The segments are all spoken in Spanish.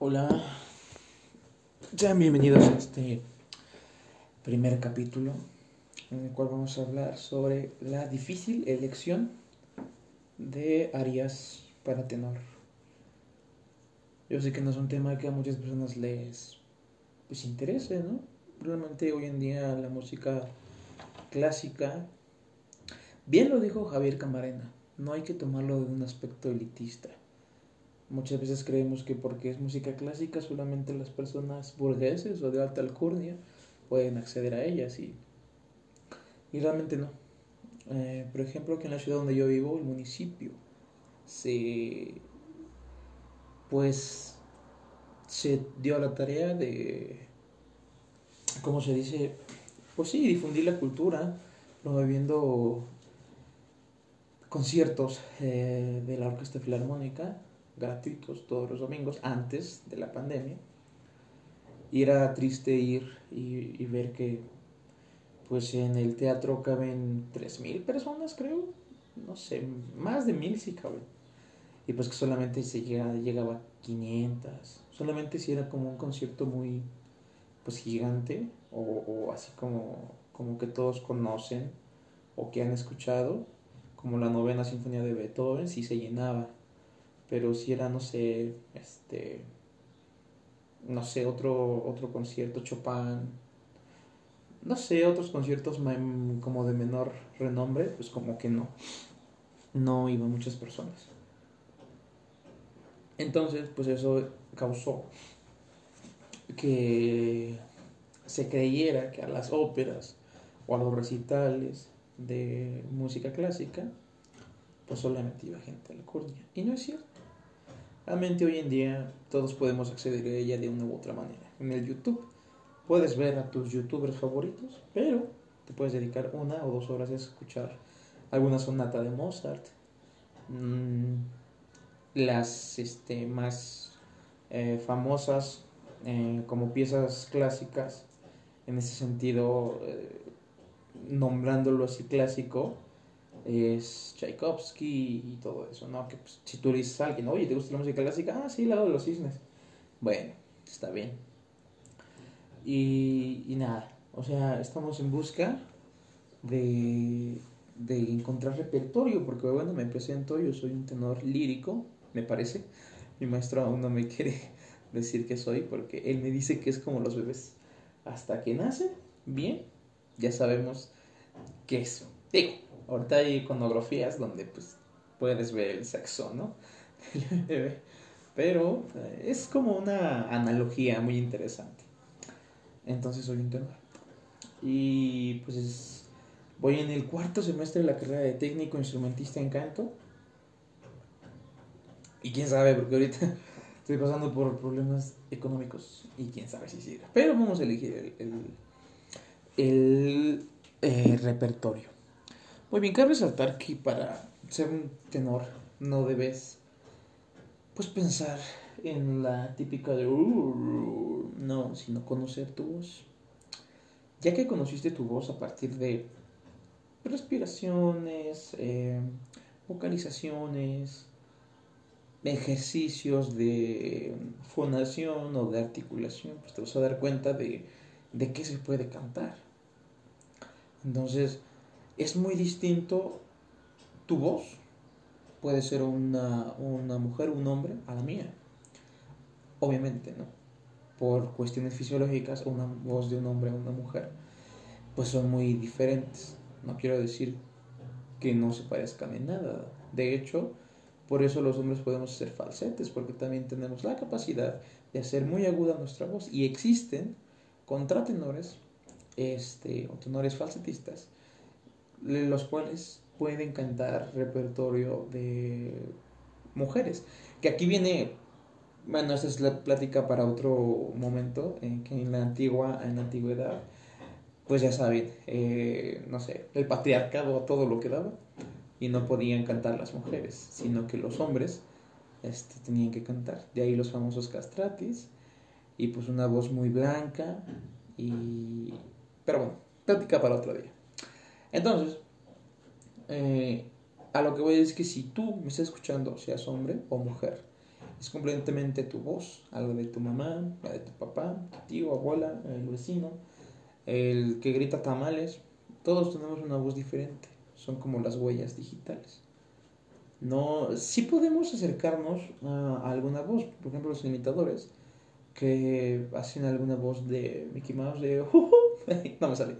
Hola, sean bienvenidos a este primer capítulo en el cual vamos a hablar sobre la difícil elección de arias para tenor. Yo sé que no es un tema que a muchas personas les pues interese, ¿no? Realmente hoy en día la música clásica, bien lo dijo Javier Camarena, no hay que tomarlo de un aspecto elitista Muchas veces creemos que porque es música clásica solamente las personas burgueses o de alta alcurnia pueden acceder a ellas y, y realmente no. Eh, por ejemplo, aquí en la ciudad donde yo vivo, el municipio, se pues se dio la tarea de, ¿cómo se dice? Pues sí, difundir la cultura, promoviendo conciertos eh, de la Orquesta Filarmónica gratuitos todos los domingos antes de la pandemia. Y era triste ir y, ver que pues en el teatro caben 3.000 personas, creo. No sé, más de 1.000 sí caben. Y pues que solamente se llegaba, llegaba 500. Solamente si era como un concierto muy pues gigante o, o así como, como que todos conocen o que han escuchado, como la novena sinfonía de Beethoven, sí se llenaba pero si era, no sé, este, no sé, otro, otro concierto, Chopin, no sé, otros conciertos como de menor renombre, pues como que no, no iban muchas personas. Entonces, pues eso causó que se creyera que a las óperas o a los recitales de música clásica, pues solamente iba gente a la curnia. Y no es cierto. Realmente hoy en día todos podemos acceder a ella de una u otra manera. En el YouTube puedes ver a tus youtubers favoritos, pero te puedes dedicar una o dos horas a escuchar alguna sonata de Mozart, mm, las este, más eh, famosas eh, como piezas clásicas, en ese sentido, eh, nombrándolo así clásico, es Tchaikovsky y todo eso, ¿no? Que pues, si tú dices a alguien, oye, ¿te gusta la música clásica? Ah, sí, la de los cisnes. Bueno, está bien. Y, y nada, o sea, estamos en busca de, de encontrar repertorio, porque bueno, me presento, yo soy un tenor lírico, me parece. Mi maestro aún no me quiere decir que soy, porque él me dice que es como los bebés. Hasta que nace, bien, ya sabemos qué es. Digo, Ahorita hay iconografías donde pues puedes ver el sexo, ¿no? Pero eh, es como una analogía muy interesante. Entonces soy un tenor. Y pues voy en el cuarto semestre de la carrera de técnico instrumentista en canto. Y quién sabe, porque ahorita estoy pasando por problemas económicos y quién sabe si sigue. Pero vamos a elegir el, el, eh, repertorio. Muy bien, cabe resaltar que para ser un tenor no debes pues pensar en la típica de no, sino conocer tu voz. Ya que conociste tu voz a partir de respiraciones, eh, vocalizaciones, ejercicios de fonación o de articulación, pues te vas a dar cuenta de, de qué se puede cantar. Entonces, es muy distinto tu voz. Puede ser una, una mujer, un hombre, a la mía. Obviamente, ¿no? Por cuestiones fisiológicas, una voz de un hombre a una mujer, pues son muy diferentes. No quiero decir que no se parezcan en nada. De hecho, por eso los hombres podemos hacer falsetes, porque también tenemos la capacidad de hacer muy aguda nuestra voz. Y existen contratenores este, o tenores falsetistas los cuales pueden cantar repertorio de mujeres. Que aquí viene, bueno, esa es la plática para otro momento, en que en la antigua, en la antigüedad, pues ya saben, eh, no sé, el patriarcado todo lo que daba y no podían cantar las mujeres, sino que los hombres este, tenían que cantar. De ahí los famosos castratis y pues una voz muy blanca y... Pero bueno, plática para otro día. Entonces, eh, a lo que voy es que si tú me estás escuchando, seas hombre o mujer, es completamente tu voz, algo de tu mamá, la de tu papá, tu tío, abuela, el vecino, el que grita tamales. Todos tenemos una voz diferente, son como las huellas digitales. No, sí podemos acercarnos a, alguna voz, por ejemplo los imitadores que hacen alguna voz de Mickey Mouse de no me sale,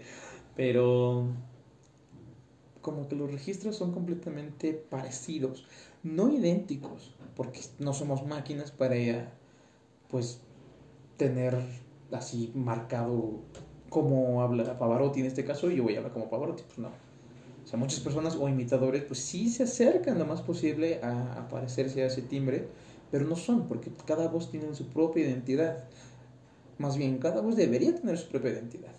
pero como que los registros son completamente parecidos, no idénticos, porque no somos máquinas para pues tener así marcado como habla Pavarotti en este caso y yo voy a hablar como Pavarotti, pues no. O sea, muchas personas o imitadores pues sí se acercan lo más posible a parecerse a ese timbre, pero no son, porque cada voz tiene su propia identidad. Más bien, cada voz debería tener su propia identidad.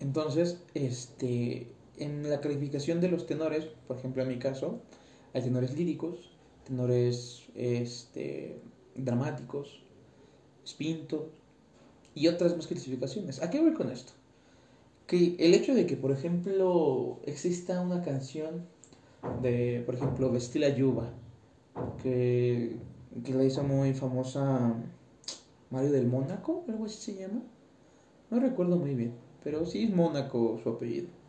Entonces, este, en la calificación de los tenores, por ejemplo en mi caso, hay tenores líricos, tenores este, dramáticos, spintos y otras más clasificaciones. ¿A qué voy con esto? Que el hecho de que, por ejemplo, exista una canción de, por ejemplo, Vestila Yuba, que, que la hizo muy famosa Mario del Mónaco, algo así se llama. No recuerdo muy bien, pero sí es Mónaco su apellido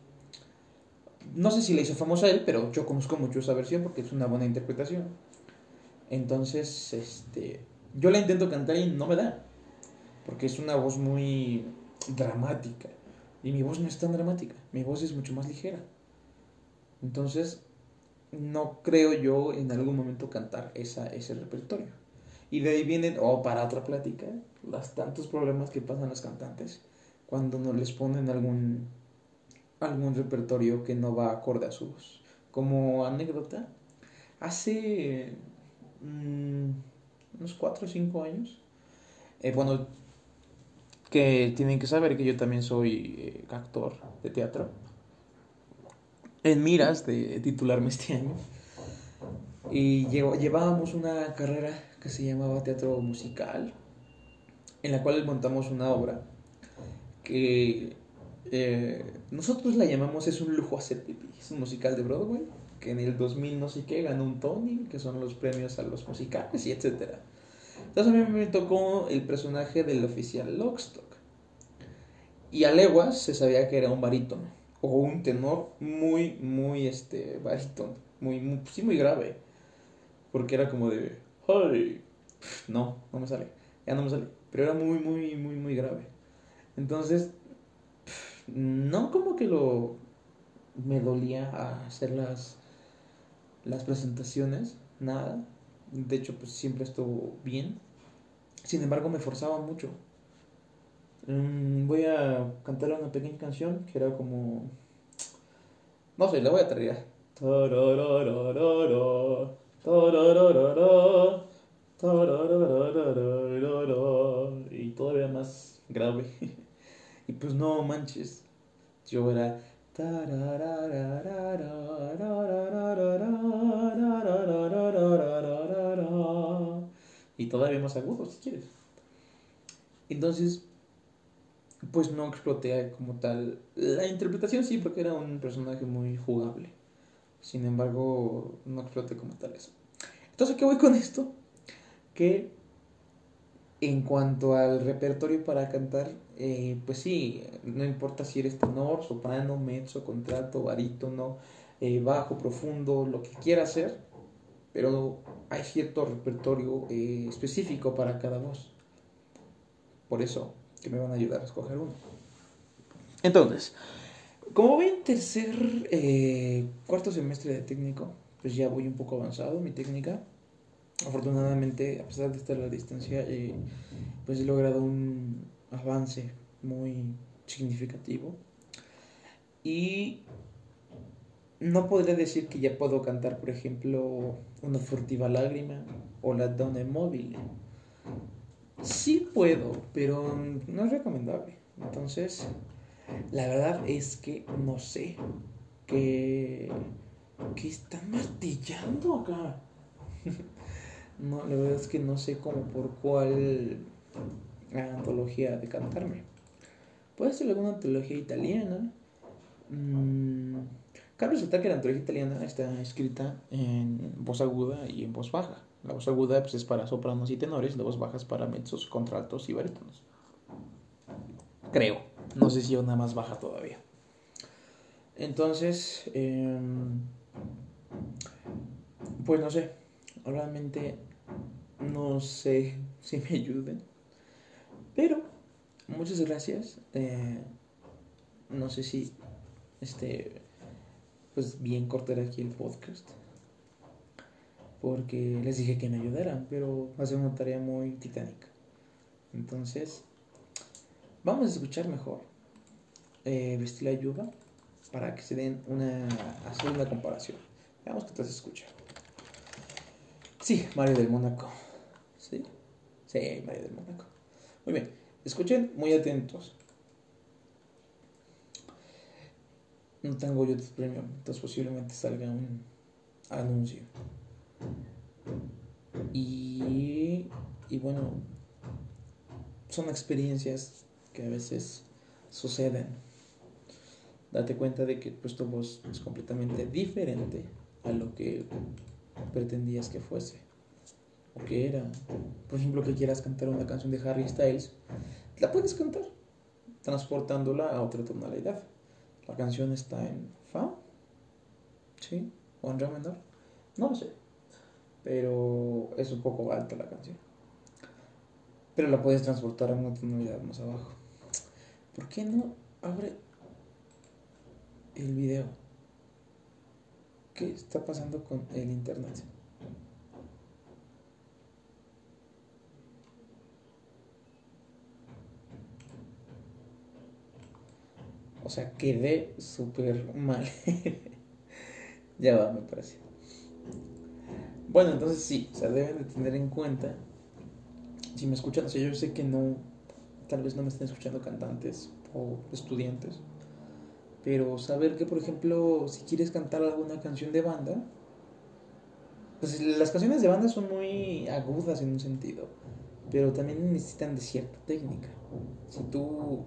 no sé si le hizo famosa él, pero yo conozco mucho esa versión porque es una buena interpretación. Entonces, este, yo la intento cantar y no me da, porque es una voz muy dramática. Y mi voz no es tan dramática, mi voz es mucho más ligera. Entonces, no creo yo en algún momento cantar esa, ese repertorio. Y de ahí vienen, o oh, para otra plática, los tantos problemas que pasan los cantantes cuando no les ponen algún algún repertorio que no va acorde a su voz. Como anécdota, hace mm, unos 4 o 5 años, eh, bueno, que tienen que saber que yo también soy eh, actor de teatro, en miras de titularme este año, y llevábamos una carrera que se llamaba teatro musical, en la cual montamos una obra que eh, nosotros la llamamos Es un lujo hacer pipí. Es un musical de Broadway que en el 2000 no sé qué ganó un Tony, que son los premios a los musicales y etcétera. Entonces a mí me tocó el personaje del oficial Lockstock. Y a leguas se sabía que era un barítono o un tenor muy, muy, este, barítono, muy, muy, sí, muy grave. Porque era como de, ¡ay! No, no me sale, ya no me sale. Pero era muy, muy, muy, muy grave. Entonces no como que lo me dolía hacer las, las presentaciones, nada. De hecho, pues siempre estuvo bien. Sin embargo, me forzaba mucho. Mm, voy a cantar una pequeña canción que era como... No sé, la voy a traer. Y todavía más grave. Y pues no manches, yo era... Y todavía más agudo, si quieres. Entonces, pues no exploté como tal. La interpretación sí, porque era un personaje muy jugable. Sin embargo, no exploté como tal eso. Entonces, ¿qué voy con esto? Que en cuanto al repertorio para cantar, eh, pues sí, no importa si eres tenor, soprano, mezzo, contrato, barítono, eh, bajo, profundo, lo que quieras hacer, pero hay cierto repertorio eh, específico para cada voz. Por eso que me van a ayudar a escoger uno. Entonces, como voy en tercer, cuarto semestre de técnico, pues ya voy un poco avanzado mi técnica afortunadamente, a pesar de estar a la distancia, pues he logrado un avance muy significativo. Y no podría decir que ya puedo cantar, por ejemplo, una furtiva lágrima o la donna móvil. Sí puedo, pero no es recomendable. Entonces, la verdad es que no sé qué, qué están martillando acá. No, la verdad es que no sé cómo por cuál antología de cantarme. Puede ser alguna antología italiana. Mm, cabe resaltar que la antología italiana está escrita en voz aguda y en voz baja. La voz aguda pues, es para sopranos y tenores, la voz baja es para mezzos, contraltos y barítonos. Creo. No sé si una más baja todavía. Entonces, em, pues no sé. Realmente no sé si me ayuden. Pero, muchas gracias. Eh, no sé si, este, pues bien cortar aquí el podcast. Porque les dije que me ayudaran, pero va a ser una tarea muy titánica. Entonces, vamos a escuchar mejor eh, Vestir la Ayuda para que se den una, hacer una comparación. Veamos qué te escucha. Sí, Mario del Mónaco. ¿Sí? Sí, Mario del Mónaco. Muy bien, escuchen muy atentos. No tengo YouTube Premium, entonces posiblemente salga un anuncio. Y, y bueno, son experiencias que a veces suceden. Date cuenta de que pues, tu voz es completamente diferente a lo que pretendías que fuese o que era. Por ejemplo, que quieras cantar una canción de Harry Styles, la puedes cantar transportándola a otra tonalidad. La canción está en Fa, ¿sí? O en Re menor, no lo sé. Pero es un poco alta la canción. Pero la puedes transportar a una tonalidad más abajo. ¿Por qué no abre el video? ¿Qué está pasando con el internet? O sea, quedé súper mal. ya va, me parece. Bueno, entonces sí, o sea, deben de tener en cuenta. Si me escuchan, o sea, yo sé que no, tal vez no me estén escuchando cantantes o estudiantes. Pero saber que, por ejemplo, si quieres cantar alguna canción de banda, pues las canciones de banda son muy agudas en un sentido, pero también necesitan de cierta técnica. Si tú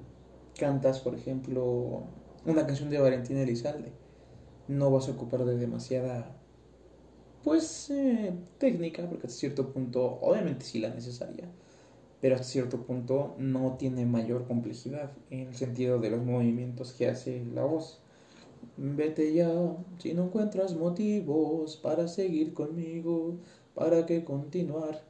cantas, por ejemplo, una canción de Valentina Elizalde, no vas a ocupar de demasiada, pues, eh, técnica, porque hasta cierto punto, obviamente sí la necesaria, pero hasta cierto punto no tiene mayor complejidad en el sentido de los movimientos que hace la voz. Vete ya, si no encuentras motivos para seguir conmigo, para que continuar.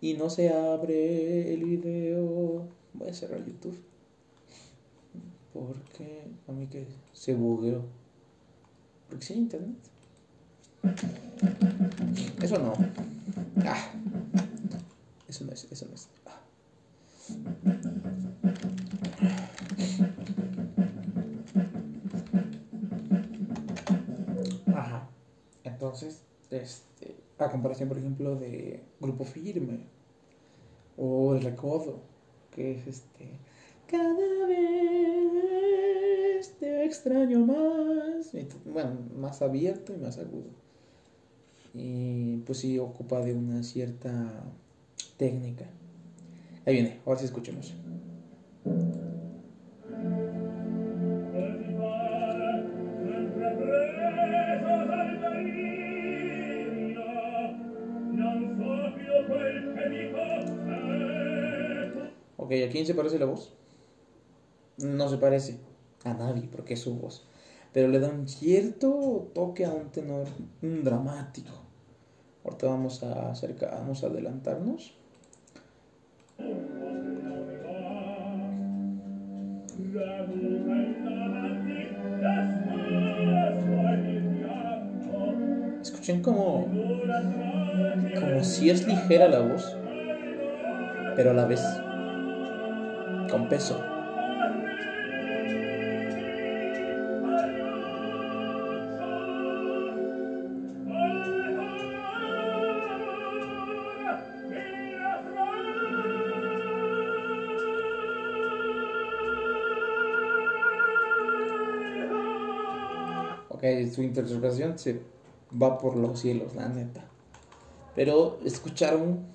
Y no se abre el video. Voy a cerrar YouTube. Porque a mí que se bugueó. Porque si hay internet. Eso no. Ah. Eso no es, eso no es. Ah. Ajá. Entonces, este, a comparación, por ejemplo, de Grupo Firme o El Recodo, que es este. Cada vez te extraño más. Bueno, más abierto y más agudo. Y pues sí, ocupa de una cierta técnica. Ahí viene, ahora sí escuchemos. Ok, ¿a quién se parece la voz? No se parece a nadie porque es su voz. Pero le da un cierto toque a un tenor dramático. Ahorita vamos a acercar, vamos a adelantarnos. Escuchen como, como si es ligera la voz, pero a la vez con peso. Su interpretación se va por los cielos, la neta. Pero escucharon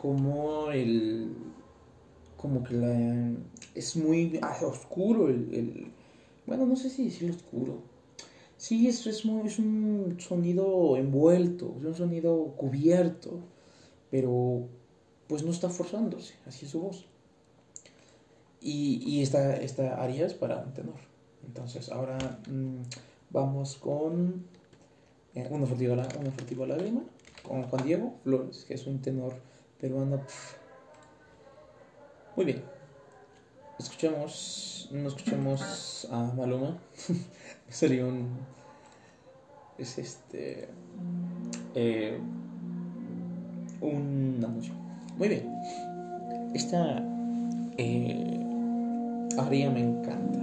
como el como que la, es muy oscuro el, Bueno, no sé si decirlo oscuro. Sí, es, es, es un sonido envuelto, es un sonido cubierto, pero pues no está forzándose, así es su voz. Y, y esta, esta área es para un tenor. Entonces, ahora mmm, vamos con eh, una, furtiva, una furtiva lágrima, con Juan Diego Flores, que es un tenor peruano. Muy bien. Escuchemos, no escuchemos a Maluma. Sería un. Es este. Eh, un anuncio. Muy bien. Esta eh, aria me encanta.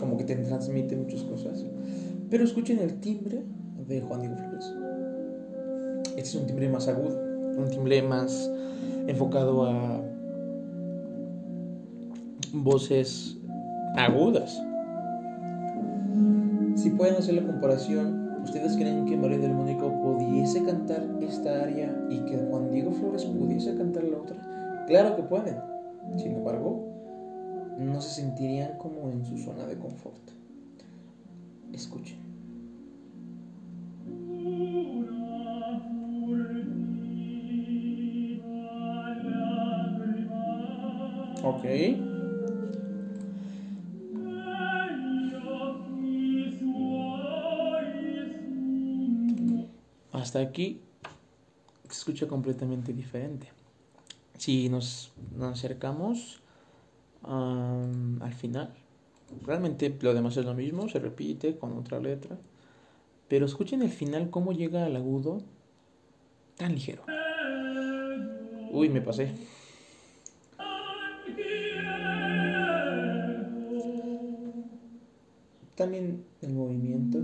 Como que te transmite muchas cosas. Pero escuchen el timbre de Juan Diego Flores. Este es un timbre más agudo. Un timbre más enfocado a voces agudas. Si pueden hacer la comparación, ¿ustedes creen que María del Mónico pudiese cantar esta área y que Juan Diego Flores pudiese cantar la otra? Claro que pueden. Sin embargo, no se sentirían como en su zona de confort. Escuchen. Ok. Hasta aquí se escucha completamente diferente. Si nos, nos acercamos um, al final, realmente lo demás es lo mismo, se repite con otra letra. Pero escuchen el final cómo llega al agudo tan ligero. Uy, me pasé. También el movimiento.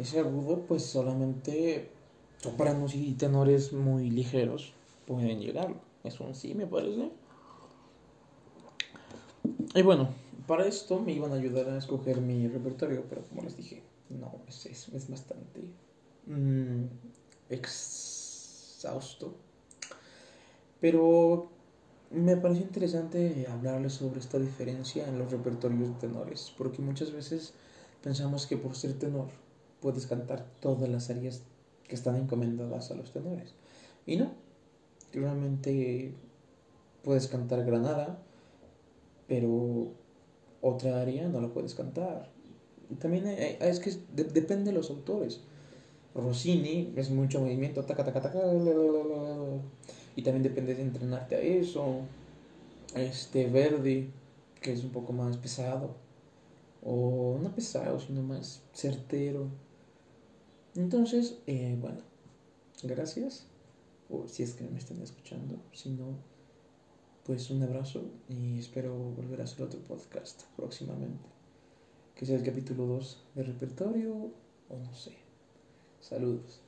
Ese agudo pues solamente sopranos y tenores muy ligeros pueden llegar. Es un sí, me parece. Y bueno, para esto me iban a ayudar a escoger mi repertorio, pero como les dije, no, es, es, es bastante mmm, exhausto. Pero me pareció interesante hablarles sobre esta diferencia en los repertorios de tenores, porque muchas veces pensamos que por ser tenor puedes cantar todas las áreas que están encomendadas a los tenores. Y no, realmente puedes cantar Granada, pero otra área no la puedes cantar. También es que depende de los autores. Rossini es mucho movimiento, taca, taca, taca, y también depende de entrenarte a eso. Este Verdi, que es un poco más pesado, o no pesado, sino más certero. Entonces, eh, bueno, gracias, o si es que me están escuchando, si no, pues un abrazo y espero volver a hacer otro podcast próximamente. Que sea el capítulo 2 de repertorio o no sé. Saludos.